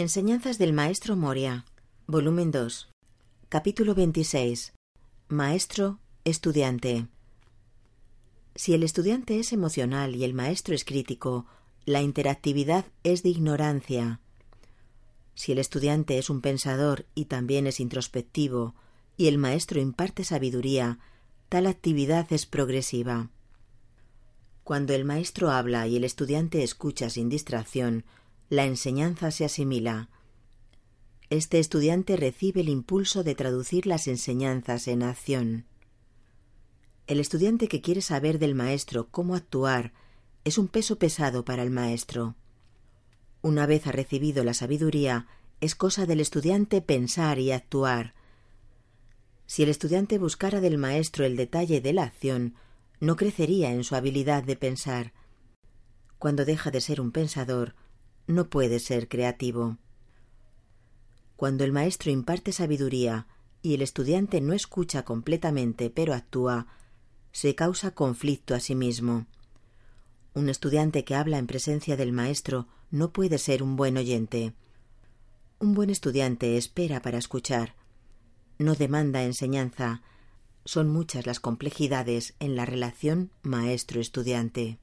Enseñanzas del Maestro Moria, volumen 2, capítulo 26. Maestro, estudiante. Si el estudiante es emocional y el maestro es crítico, la interactividad es de ignorancia. Si el estudiante es un pensador y también es introspectivo, y el maestro imparte sabiduría, tal actividad es progresiva. Cuando el maestro habla y el estudiante escucha sin distracción, la enseñanza se asimila. Este estudiante recibe el impulso de traducir las enseñanzas en acción. El estudiante que quiere saber del maestro cómo actuar es un peso pesado para el maestro. Una vez ha recibido la sabiduría, es cosa del estudiante pensar y actuar. Si el estudiante buscara del maestro el detalle de la acción, no crecería en su habilidad de pensar. Cuando deja de ser un pensador, no puede ser creativo. Cuando el maestro imparte sabiduría y el estudiante no escucha completamente pero actúa, se causa conflicto a sí mismo. Un estudiante que habla en presencia del maestro no puede ser un buen oyente. Un buen estudiante espera para escuchar. No demanda enseñanza. Son muchas las complejidades en la relación maestro-estudiante.